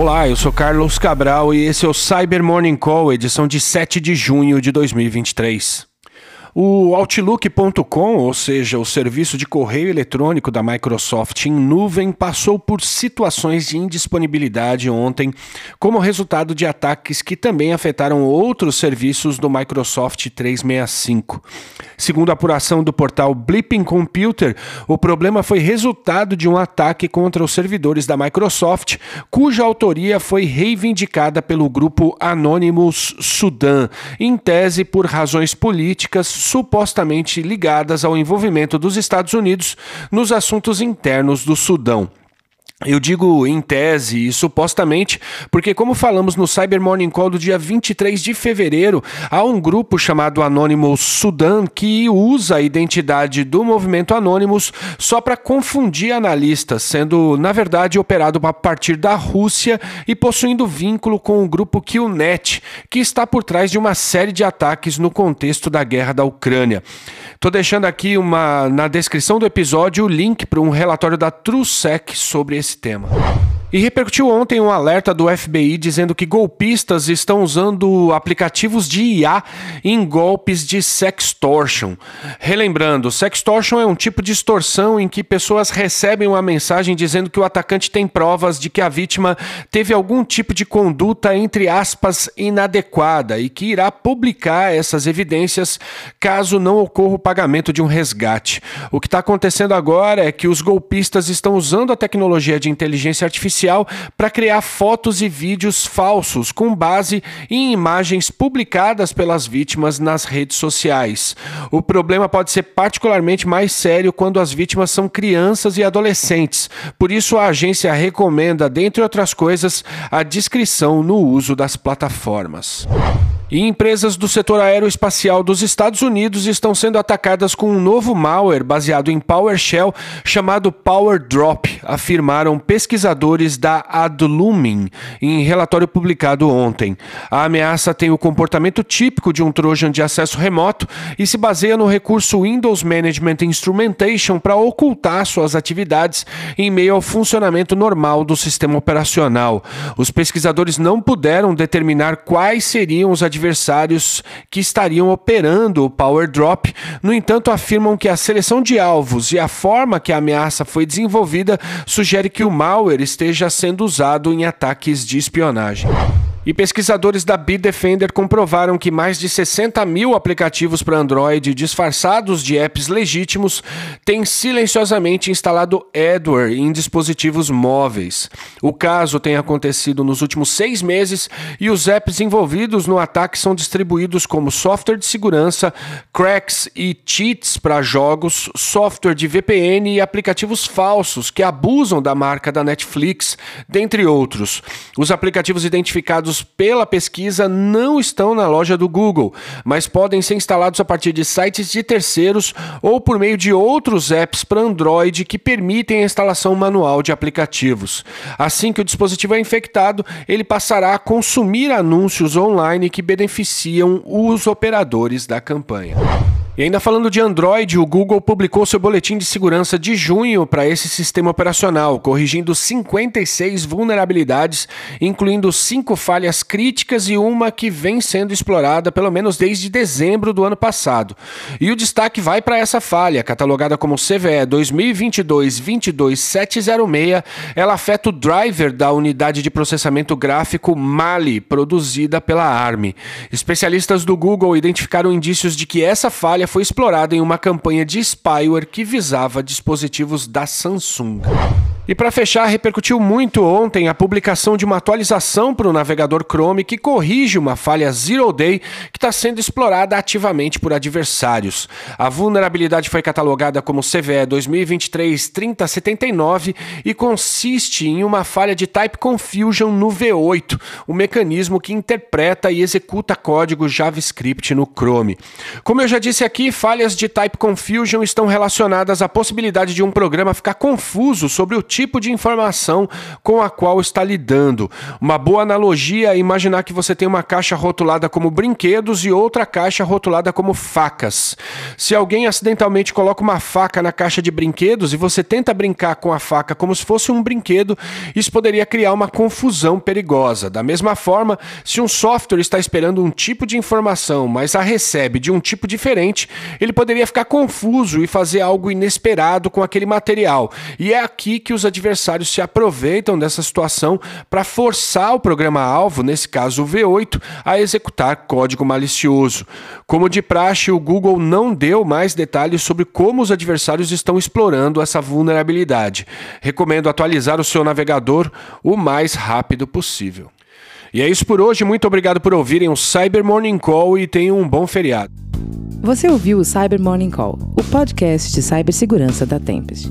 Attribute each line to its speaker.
Speaker 1: Olá, eu sou Carlos Cabral e esse é o Cyber Morning Call, edição de 7 de junho de 2023. O Outlook.com, ou seja, o serviço de correio eletrônico da Microsoft em nuvem, passou por situações de indisponibilidade ontem, como resultado de ataques que também afetaram outros serviços do Microsoft 365. Segundo a apuração do portal Blipping Computer, o problema foi resultado de um ataque contra os servidores da Microsoft, cuja autoria foi reivindicada pelo grupo Anonymous Sudan, em tese por razões políticas supostamente ligadas ao envolvimento dos Estados Unidos nos assuntos internos do Sudão. Eu digo em tese e supostamente, porque, como falamos no Cyber Morning Call do dia 23 de fevereiro, há um grupo chamado Anonymous Sudan que usa a identidade do movimento Anonymous só para confundir analistas, sendo, na verdade, operado a partir da Rússia e possuindo vínculo com o grupo QNet, que está por trás de uma série de ataques no contexto da guerra da Ucrânia. Estou deixando aqui uma, na descrição do episódio o link para um relatório da TrueSec sobre esse esse tema. E repercutiu ontem um alerta do FBI dizendo que golpistas estão usando aplicativos de IA em golpes de sextortion. Relembrando, sextortion é um tipo de extorsão em que pessoas recebem uma mensagem dizendo que o atacante tem provas de que a vítima teve algum tipo de conduta, entre aspas, inadequada e que irá publicar essas evidências caso não ocorra o pagamento de um resgate. O que está acontecendo agora é que os golpistas estão usando a tecnologia de inteligência artificial para criar fotos e vídeos falsos com base em imagens publicadas pelas vítimas nas redes sociais. O problema pode ser particularmente mais sério quando as vítimas são crianças e adolescentes. Por isso, a agência recomenda, dentre outras coisas, a discrição no uso das plataformas. E empresas do setor aeroespacial dos Estados Unidos estão sendo atacadas com um novo malware baseado em PowerShell chamado PowerDrop, afirmaram pesquisadores da Adlumin em relatório publicado ontem. A ameaça tem o comportamento típico de um Trojan de acesso remoto e se baseia no recurso Windows Management Instrumentation para ocultar suas atividades em meio ao funcionamento normal do sistema operacional. Os pesquisadores não puderam determinar quais seriam os adversários adversários que estariam operando o Power Drop. No entanto, afirmam que a seleção de alvos e a forma que a ameaça foi desenvolvida sugere que o malware esteja sendo usado em ataques de espionagem. E pesquisadores da Bitdefender comprovaram que mais de 60 mil aplicativos para Android disfarçados de apps legítimos têm silenciosamente instalado adware em dispositivos móveis. O caso tem acontecido nos últimos seis meses e os apps envolvidos no ataque são distribuídos como software de segurança, cracks e cheats para jogos, software de VPN e aplicativos falsos que abusam da marca da Netflix, dentre outros. Os aplicativos identificados pela pesquisa não estão na loja do Google, mas podem ser instalados a partir de sites de terceiros ou por meio de outros apps para Android que permitem a instalação manual de aplicativos. Assim que o dispositivo é infectado, ele passará a consumir anúncios online que beneficiam os operadores da campanha. E ainda falando de Android, o Google publicou seu boletim de segurança de junho para esse sistema operacional, corrigindo 56 vulnerabilidades, incluindo cinco falhas críticas e uma que vem sendo explorada pelo menos desde dezembro do ano passado. E o destaque vai para essa falha, catalogada como CVE 2022-22706. Ela afeta o driver da unidade de processamento gráfico Mali, produzida pela ARM. Especialistas do Google identificaram indícios de que essa falha foi explorada em uma campanha de spyware que visava dispositivos da Samsung. E para fechar, repercutiu muito ontem a publicação de uma atualização para o navegador Chrome que corrige uma falha Zero Day que está sendo explorada ativamente por adversários. A vulnerabilidade foi catalogada como CVE 2023-3079 e consiste em uma falha de Type Confusion no V8, o mecanismo que interpreta e executa código JavaScript no Chrome. Como eu já disse aqui, falhas de Type Confusion estão relacionadas à possibilidade de um programa ficar confuso sobre o tipo tipo de informação com a qual está lidando. Uma boa analogia é imaginar que você tem uma caixa rotulada como brinquedos e outra caixa rotulada como facas. Se alguém acidentalmente coloca uma faca na caixa de brinquedos e você tenta brincar com a faca como se fosse um brinquedo, isso poderia criar uma confusão perigosa. Da mesma forma, se um software está esperando um tipo de informação, mas a recebe de um tipo diferente, ele poderia ficar confuso e fazer algo inesperado com aquele material. E é aqui que os adversários se aproveitam dessa situação para forçar o programa-alvo, nesse caso o V8, a executar código malicioso. Como de praxe, o Google não deu mais detalhes sobre como os adversários estão explorando essa vulnerabilidade. Recomendo atualizar o seu navegador o mais rápido possível. E é isso por hoje. Muito obrigado por ouvirem o Cyber Morning Call e tenham um bom feriado.
Speaker 2: Você ouviu o Cyber Morning Call, o podcast de cibersegurança da Tempest.